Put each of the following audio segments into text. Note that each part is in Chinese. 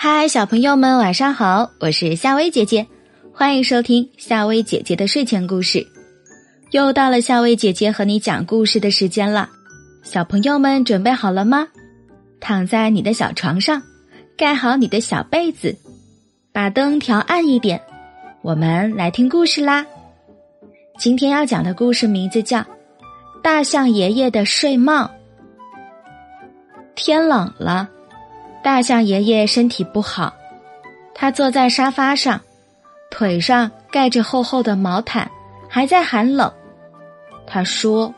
嗨，小朋友们，晚上好！我是夏薇姐姐，欢迎收听夏薇姐姐的睡前故事。又到了夏薇姐姐和你讲故事的时间了，小朋友们准备好了吗？躺在你的小床上，盖好你的小被子，把灯调暗一点，我们来听故事啦。今天要讲的故事名字叫《大象爷爷的睡帽》。天冷了。大象爷爷身体不好，他坐在沙发上，腿上盖着厚厚的毛毯，还在寒冷。他说：“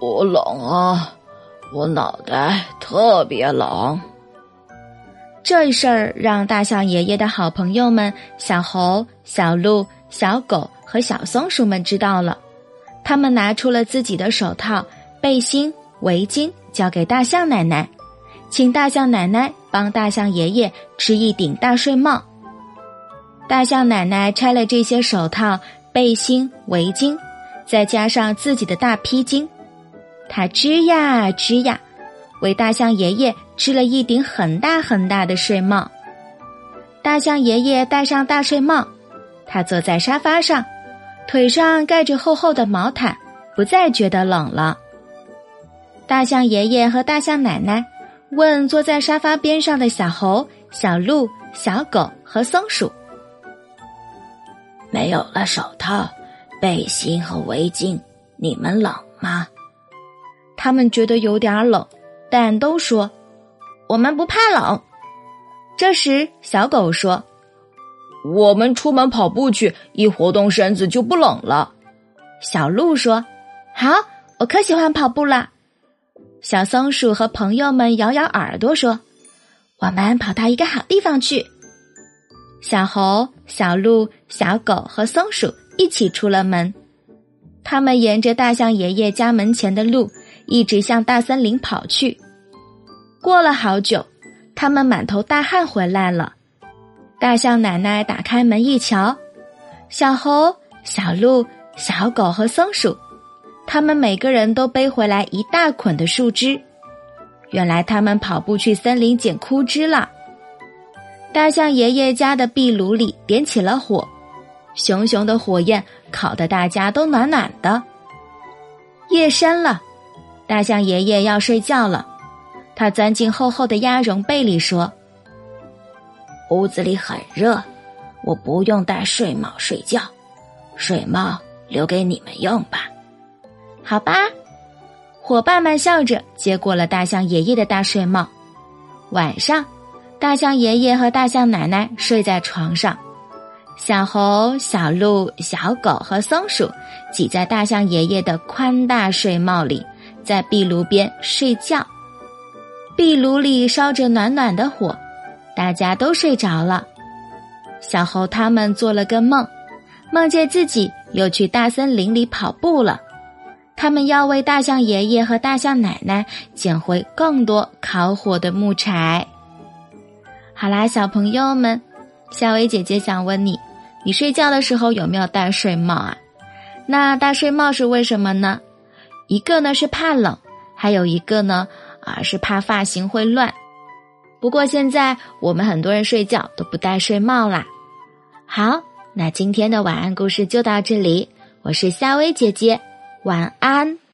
我冷啊，我脑袋特别冷。”这事儿让大象爷爷的好朋友们小猴、小鹿、小狗和小松鼠们知道了，他们拿出了自己的手套、背心、围巾，交给大象奶奶。请大象奶奶帮大象爷爷织一顶大睡帽。大象奶奶拆了这些手套、背心、围巾，再加上自己的大披巾，她织呀织呀，为大象爷爷织了一顶很大很大的睡帽。大象爷爷戴上大睡帽，他坐在沙发上，腿上盖着厚厚的毛毯，不再觉得冷了。大象爷爷和大象奶奶。问坐在沙发边上的小猴、小鹿、小狗和松鼠：“没有了手套、背心和围巾，你们冷吗？”他们觉得有点冷，但都说：“我们不怕冷。”这时，小狗说：“我们出门跑步去，一活动身子就不冷了。”小鹿说：“好，我可喜欢跑步了。”小松鼠和朋友们摇摇耳朵说：“我们跑到一个好地方去。”小猴、小鹿、小狗和松鼠一起出了门，他们沿着大象爷爷家门前的路一直向大森林跑去。过了好久，他们满头大汗回来了。大象奶奶打开门一瞧，小猴、小鹿、小狗和松鼠。他们每个人都背回来一大捆的树枝，原来他们跑步去森林捡枯枝了。大象爷爷家的壁炉里点起了火，熊熊的火焰烤得大家都暖暖的。夜深了，大象爷爷要睡觉了，他钻进厚厚的鸭绒被里说：“屋子里很热，我不用戴睡帽睡觉，睡帽留给你们用吧。”好吧，伙伴们笑着接过了大象爷爷的大睡帽。晚上，大象爷爷和大象奶奶睡在床上，小猴、小鹿、小狗和松鼠挤在大象爷爷的宽大睡帽里，在壁炉边睡觉。壁炉里烧着暖暖的火，大家都睡着了。小猴他们做了个梦，梦见自己又去大森林里跑步了。他们要为大象爷爷和大象奶奶捡回更多烤火的木柴。好啦，小朋友们，夏薇姐姐想问你：你睡觉的时候有没有戴睡帽啊？那戴睡帽是为什么呢？一个呢是怕冷，还有一个呢啊是怕发型会乱。不过现在我们很多人睡觉都不戴睡帽啦。好，那今天的晚安故事就到这里，我是夏薇姐姐。晚安。